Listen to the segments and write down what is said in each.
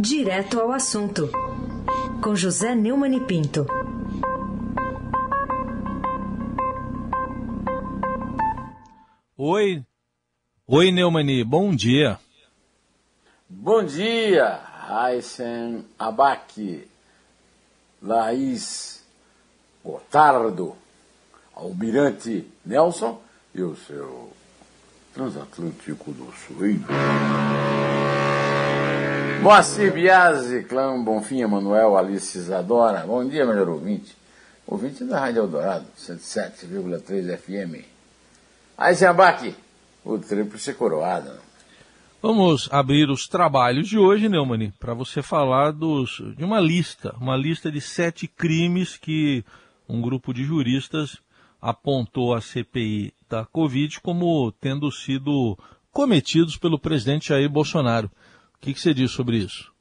Direto ao assunto, com José Neumann e Pinto. Oi, oi Neumani, bom dia. Bom dia, Aysen Abac, Laís Gotardo, Almirante Nelson e o seu transatlântico do Sul. Moacir Biasi, Clã Bonfim, Emanuel, Alice Isadora. Bom dia, melhor ouvinte. Ouvinte da Rádio Eldorado, 107,3 FM. Abac, o tríplice coroado. Vamos abrir os trabalhos de hoje, Neumani, para você falar dos, de uma lista, uma lista de sete crimes que um grupo de juristas apontou à CPI da Covid como tendo sido cometidos pelo presidente Jair Bolsonaro. O que, que você diz sobre isso?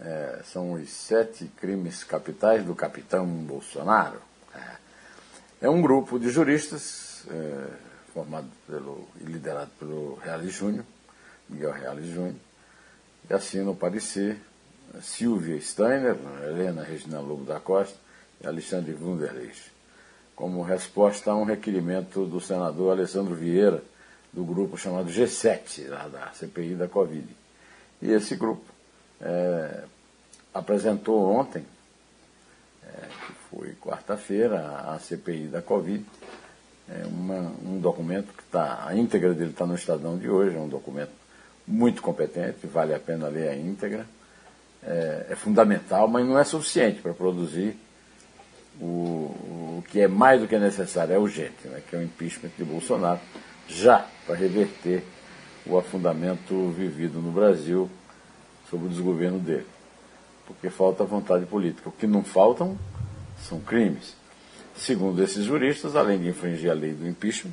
É, são os sete crimes capitais do capitão Bolsonaro. É, é um grupo de juristas. É, formado pelo, e liderado pelo Reale Júnior, Miguel Reale Júnior, e assina o parecer Silvia Steiner, Helena Regina Lobo da Costa e Alexandre Wunderlich, como resposta a um requerimento do senador Alessandro Vieira, do grupo chamado G7, lá da CPI da Covid. E esse grupo é, apresentou ontem, é, que foi quarta-feira, a CPI da Covid, é uma, um documento que está, a íntegra dele está no Estadão de hoje, é um documento muito competente, vale a pena ler a íntegra. É, é fundamental, mas não é suficiente para produzir o, o, que é mais do que necessário, é urgente, né, que é o impeachment de Bolsonaro, já para reverter o afundamento vivido no Brasil sob o desgoverno dele. Porque falta vontade política. O que não faltam são crimes. Segundo esses juristas, além de infringir a lei do impeachment,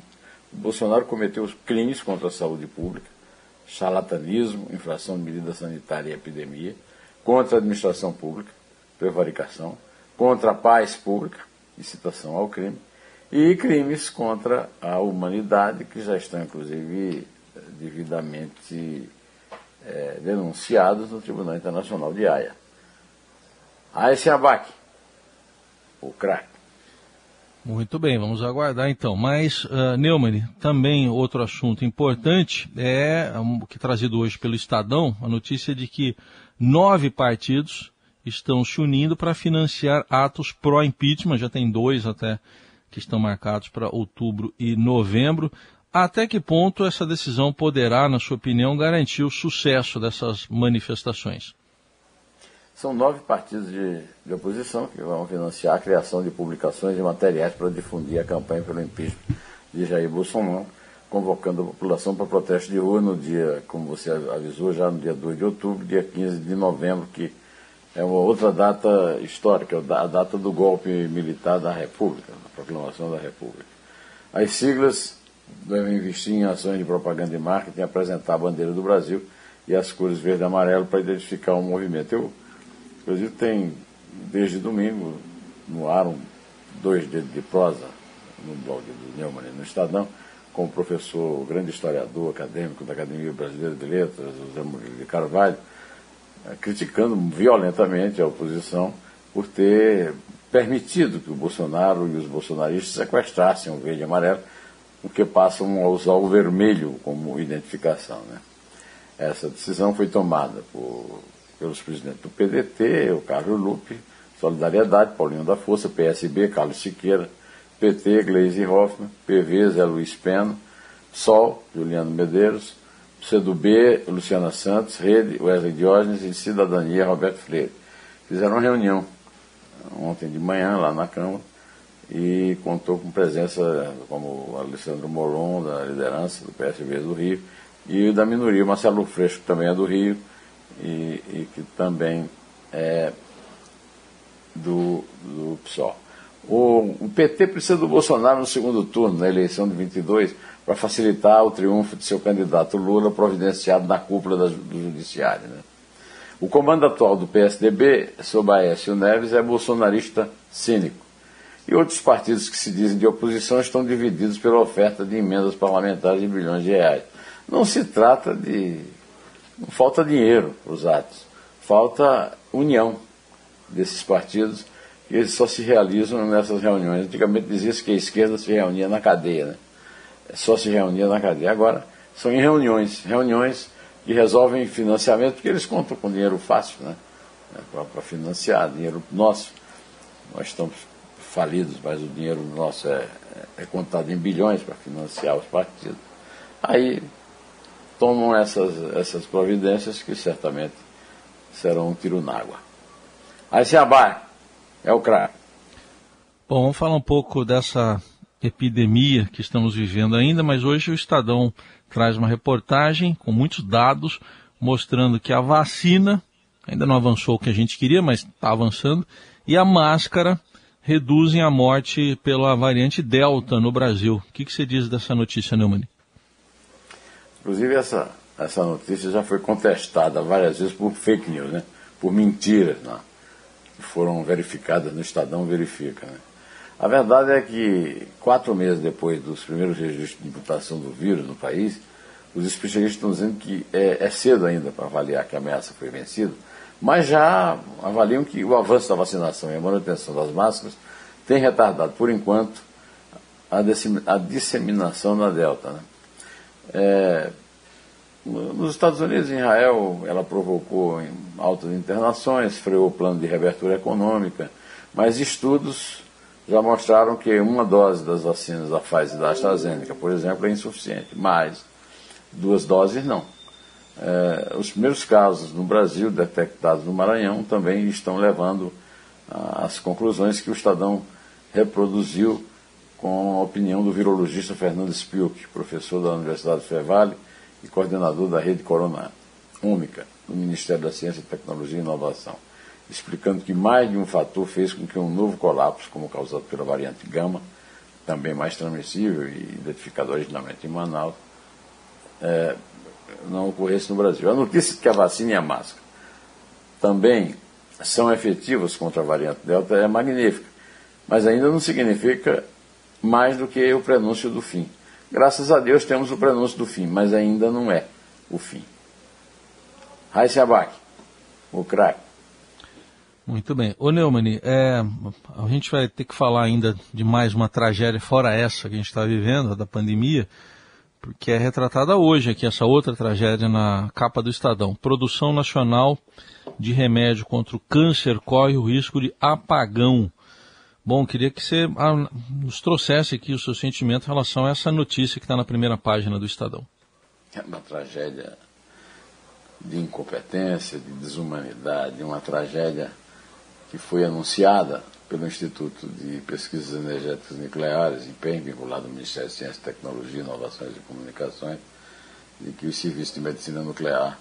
Bolsonaro cometeu crimes contra a saúde pública, charlatanismo, infração de medida sanitária e epidemia, contra a administração pública, prevaricação, contra a paz pública, incitação ao crime, e crimes contra a humanidade, que já estão, inclusive, devidamente é, denunciados no Tribunal Internacional de Haia. esse Abac, o craque. Muito bem, vamos aguardar então. Mas, uh, Neumann, também outro assunto importante é um, que trazido hoje pelo Estadão, a notícia de que nove partidos estão se unindo para financiar atos pró-impeachment, já tem dois até que estão marcados para outubro e novembro. Até que ponto essa decisão poderá, na sua opinião, garantir o sucesso dessas manifestações? São nove partidos de, de, oposição que vão financiar a criação de publicações e materiais para difundir a campanha pelo impeachment de Jair Bolsonaro, convocando a população para protesto de rua no dia, como você avisou, já no dia 2 de outubro, dia 15 de novembro, que é uma outra data histórica, a data do golpe militar da República, da proclamação da República. As siglas devem investir em ações de propaganda e marketing, apresentar a bandeira do Brasil e as cores verde e amarelo para identificar um movimento. Eu Inclusive tem, desde domingo, no ar, um, dois dedos de prosa no blog do Neumann no Estadão, com o professor, grande historiador acadêmico da Academia Brasileira de Letras, José Murilo de Carvalho, criticando violentamente a oposição por ter permitido que o Bolsonaro e os bolsonaristas sequestrassem o verde e amarelo, porque passam a usar o vermelho como identificação. Né? Essa decisão foi tomada por pelos presidentes do PDT, o Carlos Lupe, Solidariedade, Paulinho da Força, PSB, Carlos Siqueira, PT, Gleisi Hoffmann, PV, Zé Luiz Pena, SOL, Juliano Medeiros, CDB, Luciana Santos, Rede, Wesley Diógenes e Cidadania, Roberto Freire. Fizeram uma reunião ontem de manhã lá na Câmara e contou com presença como Alessandro Molon, da liderança do PSB do Rio, e da minoria, Marcelo Freixo, que também é do Rio, e, e que também é do, do PSOL. O, o, PT precisa do Bolsonaro no segundo turno, na eleição de 22, para facilitar o triunfo de seu candidato Lula, providenciado na cúpula da, do Judiciário. Né? O comando atual do PSDB, sob Aécio Neves, é bolsonarista cínico. E outros partidos que se dizem de oposição estão divididos pela oferta de emendas parlamentares de bilhões de reais. Não se trata de Não falta dinheiro para os atos, falta união desses partidos e eles só se realizam nessas reuniões. Antigamente dizia-se que a esquerda se reunia na cadeia, né? Só se reunia na cadeia. Agora são em reuniões, reuniões que resolvem financiamento, porque eles contam com dinheiro fácil, né? Para financiar, dinheiro nosso. Nós estamos falidos, mas o dinheiro nosso é, é contado em bilhões para financiar os partidos. Aí tomam essas, essas providências que certamente serão um tiro na água. Aí se abai, é o craque. Bom, vamos falar um pouco dessa epidemia que estamos vivendo ainda, mas hoje o Estadão traz uma reportagem com muitos dados mostrando que a vacina ainda não avançou o que a gente queria, mas está avançando, e a máscara reduzem a morte pela variante Delta no Brasil. O que, que você diz dessa notícia, Neumann? Inclusive, essa, essa notícia já foi contestada várias vezes por fake news, né? por mentiras, né? que foram verificadas no Estadão Verifica. Né? A verdade é que, quatro meses depois dos primeiros registros de imputação do vírus no país, os especialistas estão dizendo que é, é cedo ainda para avaliar que a ameaça foi vencida, mas já avaliam que o avanço da vacinação e a manutenção das máscaras tem retardado, por enquanto, a, disseminação da Delta. Né? É, nos Estados Unidos, em Israel, ela provocou altas internações, freou o plano de reabertura econômica, mas estudos já mostraram que uma dose das vacinas da Pfizer e da AstraZeneca, por exemplo, é insuficiente, mas duas doses não. É, os primeiros casos no Brasil detectados no Maranhão também estão levando às conclusões que o Estadão reproduziu com a opinião do virologista Fernando Spilk, professor da Universidade Fevale e coordenador da rede Corona Única, do Ministério da Ciência, Tecnologia e Inovação, explicando que mais de um fator fez com que um novo colapso, como causado pela variante Gama, também mais transmissível e identificado originalmente em Manaus, é, não ocorresse no Brasil. A notícia de que a vacina e a máscara também são efetivas contra a variante Delta é magnífica, mas ainda não significa mais do que o prenúncio do fim. Graças a Deus temos o prenúncio do fim, mas ainda não é o fim. Raíssa Abac, o craque. Muito bem. Ô Neumann, é, a gente vai ter que falar ainda de mais uma tragédia fora essa que a gente está vivendo, da pandemia, porque é retratada hoje aqui essa outra tragédia na capa do Estadão. Produção nacional de remédio contra o câncer corre o risco de apagão. Bom, queria que você ah, nos trouxesse aqui o seu sentimento em relação a essa notícia que está na primeira página do Estadão. É uma tragédia de incompetência, de desumanidade, uma tragédia que foi anunciada pelo Instituto de Pesquisas Energéticas Nucleares, IPEM, vinculado ao Ministério de Ciência, Tecnologia, Inovações e Comunicações, de que os serviços de medicina nuclear,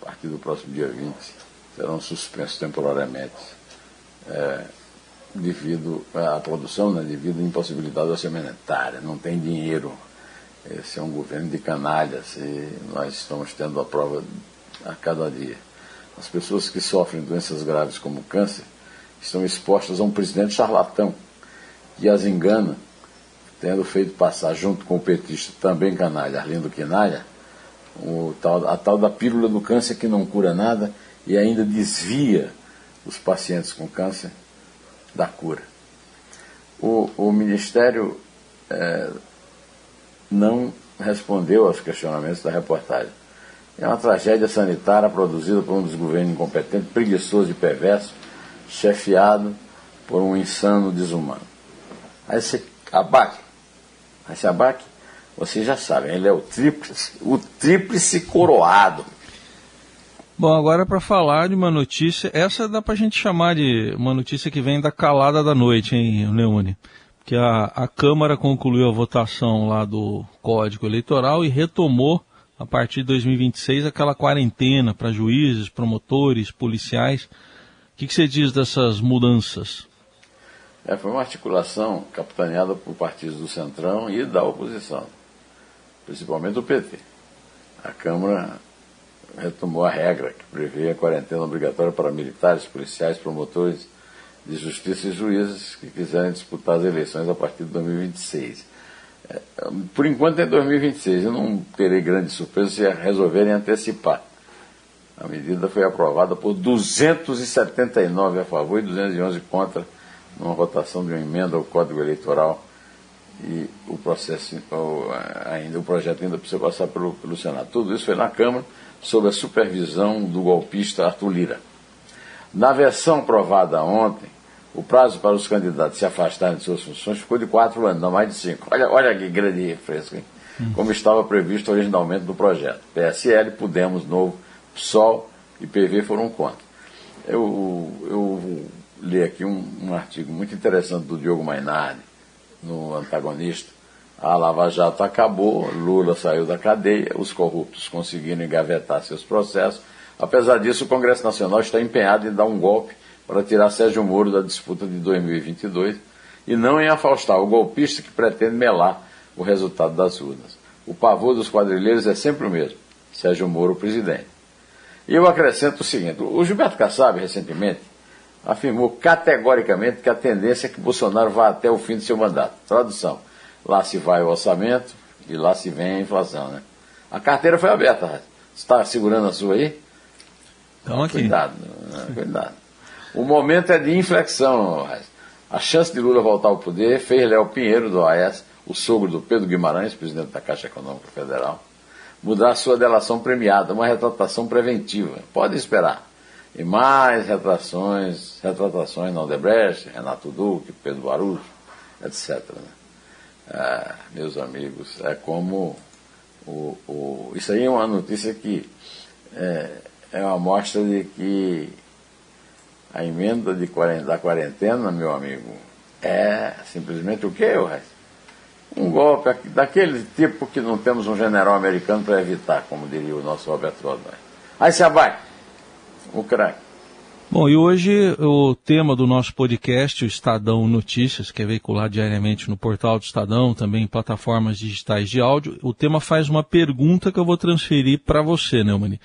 a partir do próximo dia 20, serão suspensos temporariamente é, devido à produção, né, devido à impossibilidade orçamentária. Não tem dinheiro. Esse é um governo de canalhas e nós estamos tendo a prova a cada dia. As pessoas que sofrem doenças graves como câncer estão expostas a um presidente charlatão que as engana, tendo feito passar junto com o petista também canalha, Arlindo Quinalha, tal, a tal da pílula do câncer que não cura nada e ainda desvia os pacientes com câncer da cura. O, o Ministério é, não respondeu aos questionamentos da reportagem. É uma tragédia sanitária produzida por um dos governos incompetentes, preguiçoso e perverso, chefiado por um insano desumano. Aí você abaque, aí você abaque, vocês já sabem, ele é o tríplice, o tríplice coroado. Bom, agora para falar de uma notícia, essa dá para a gente chamar de uma notícia que vem da calada da noite, hein, Leone? Que a, a Câmara concluiu a votação lá do Código Eleitoral e retomou, a partir de 2026, aquela quarentena para juízes, promotores, policiais o que, que você diz dessas mudanças? É, foi uma articulação capitaneada por partidos do Centrão e da oposição, principalmente do PT. A Câmara retomou a regra que prevê a quarentena obrigatória para militares, policiais, promotores de justiça e juízes que quiserem disputar as eleições a partir de 2026. Por enquanto é 2026. Eu não terei grande surpresa se resolverem antecipar A medida foi aprovada por 279 a favor e 211 contra, numa votação de uma emenda ao Código Eleitoral. E o processo, ainda, o projeto ainda precisa passar pelo, pelo Senado. Tudo isso foi na Câmara, sob a supervisão do golpista Arthur Lira. Na versão aprovada ontem, o prazo para os candidatos se afastarem de suas funções ficou de quatro anos, não mais de cinco. Olha, olha que grande refresco, hein? Como estava previsto originalmente no projeto. PSL, Podemos, Novo, PSOL e PV foram contra. Eu, eu li aqui um, um artigo muito interessante do Diogo Mainardi, no antagonista. A Lava Jato acabou, Lula saiu da cadeia, os corruptos conseguiram engavetar seus processos. Apesar disso, o Congresso Nacional está empenhado em dar um golpe para tirar Sérgio Moro da disputa de 2022 e não em afastar o golpista que pretende melar o resultado das urnas. O pavor dos quadrilheiros é sempre o mesmo: Sérgio Moro, presidente. E eu acrescento o seguinte: o Gilberto Kassab, recentemente, afirmou categoricamente que a tendência é que Bolsonaro vá até o fim de seu mandato. Tradução: lá se vai o orçamento e lá se vem a inflação. Né? A carteira foi aberta, Você está segurando a sua aí? Então, aqui. Cuidado, né? cuidado. O momento é de inflexão, A chance de Lula voltar ao poder fez Léo Pinheiro, do AES, o sogro do Pedro Guimarães, presidente da Caixa Econômica Federal, mudar sua delação premiada, uma retratação preventiva. Pode esperar. E mais retratações, retratações na Odebrecht, Renato Duque, Pedro Baruch, etc. Ah, meus amigos, é como o, o, isso aí é uma notícia que é, é uma mostra de que a emenda de quarentena, da quarentena, meu amigo, é simplesmente o quê, resto? Um golpe daquele tipo que não temos um general americano para evitar, como diria o nosso Roberto Rodrigues. Aí se o craque. Bom, e hoje o tema do nosso podcast, o Estadão Notícias, que é veiculado diariamente no portal do Estadão, também em plataformas digitais de áudio, o tema faz uma pergunta que eu vou transferir para você, Neumann.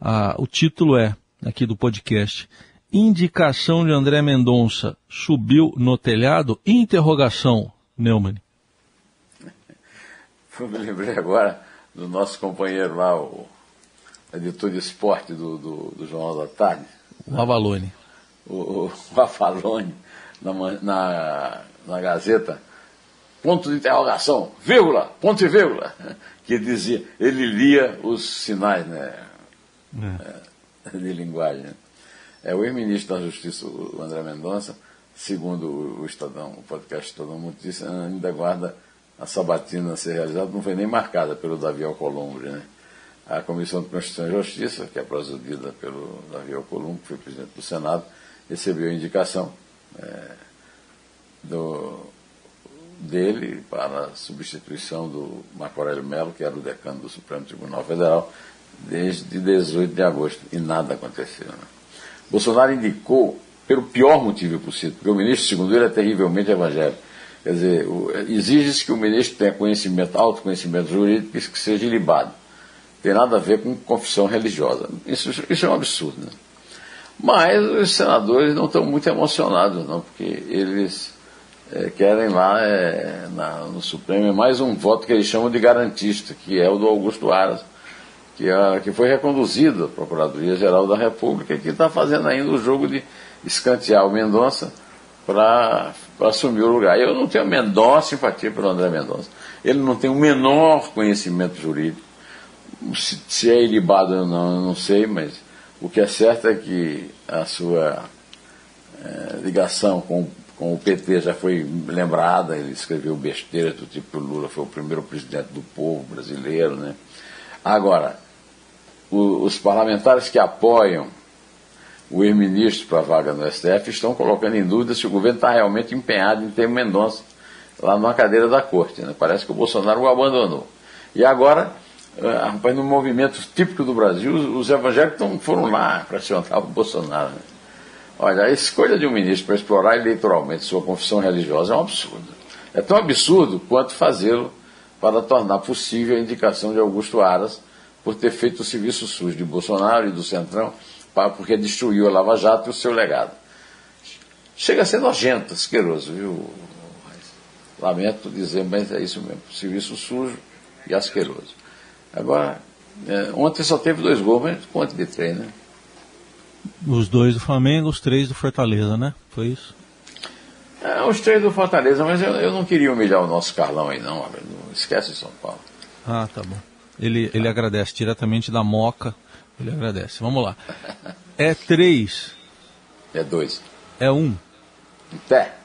Ah, o título é, aqui do podcast, indicação de André Mendonça subiu no telhado? Interrogação, Neumann. Eu me lembrei agora do nosso companheiro lá, o editor de esporte do, do, do Jornal da Tarde. O Avalone. O, o, o Avalone, na, na, na Gazeta, ponto de interrogação, vírgula, ponto e vírgula, que dizia, ele lia os sinais né, é. de linguagem. É, o ex-ministro da Justiça, o André Mendonça, segundo o Estadão, o podcast Estadão Notícia, ainda guarda a sabatina a ser realizada, não foi nem marcada pelo Davi Alcolumbre. Né? A Comissão de Constituição e Justiça, que é presidida pelo Davi Alcolumbre, que foi presidente do Senado, recebeu a indicação é, do, dele para a substituição do Marco Aurélio Mello, que era o decano do Supremo Tribunal Federal, desde 18 de agosto, e nada aconteceu. Né? Bolsonaro indicou pelo pior motivo possível, porque o ministro, segundo ele, é terrivelmente evangélico. Quer dizer, exige-se que o ministro tenha conhecimento, autoconhecimento jurídico e que seja ilibado. Tem nada a ver com confissão religiosa. Isso, isso é um absurdo. Né? Mas os senadores não estão muito emocionados, não, porque eles é, querem lá é, na, no Supremo é mais um voto que eles chamam de garantista, que é o do Augusto Aras que, a, que foi reconduzido à Procuradoria-Geral da República que está fazendo ainda o jogo de escantear o Mendonça para assumir o lugar. Eu não tenho a menor simpatia pelo André Mendonça. Ele não tem o menor conhecimento jurídico. Se, se é ilibado ou não, eu não sei, mas o que é certo é que a sua é, ligação com, com o PT já foi lembrada, ele escreveu besteira do tipo Lula foi o primeiro presidente do povo brasileiro, né? Agora, o, os parlamentares que apoiam o ex-ministro para a vaga no STF estão colocando em dúvida se o governo está realmente empenhado em ter Mendonça lá numa cadeira da corte. Né? Parece que o Bolsonaro o abandonou. E agora, uh, rapaz, no movimento típico do Brasil, os, os evangélicos tão, foram lá pressionar o Bolsonaro. Né? Olha, a escolha de um ministro para explorar eleitoralmente sua confissão religiosa é um absurdo. É tão absurdo quanto fazê-lo para tornar possível a indicação de Augusto Aras por ter feito o serviço sujo de Bolsonaro e do Centrão, porque destruiu a Lava Jato e o seu legado. Chega a ser nojento, asqueroso, viu? Lamento dizer, mas é isso mesmo. Serviço sujo e asqueroso. Agora, é, ontem só teve dois gols, mas quanto de três, né? Os dois do Flamengo, os três do Fortaleza, né? Foi isso? É, os três do Fortaleza, mas eu, eu não queria humilhar o nosso Carlão aí, não, Esquece São Paulo. Ah, tá bom. Ele, ele agradece diretamente da Moca. Ele agradece. Vamos lá. É três. É dois. É um. Pé.